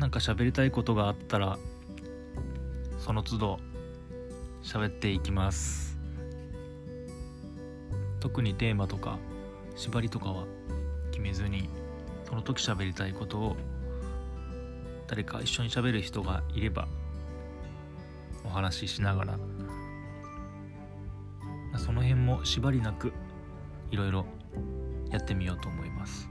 なんか喋りたいことがあったらその都度喋っていきます。特にテーマとか縛りとかは決めずにその時喋りたいことを誰か一緒に喋る人がいればお話ししながらその辺も縛りなくいろいろやってみようと思います。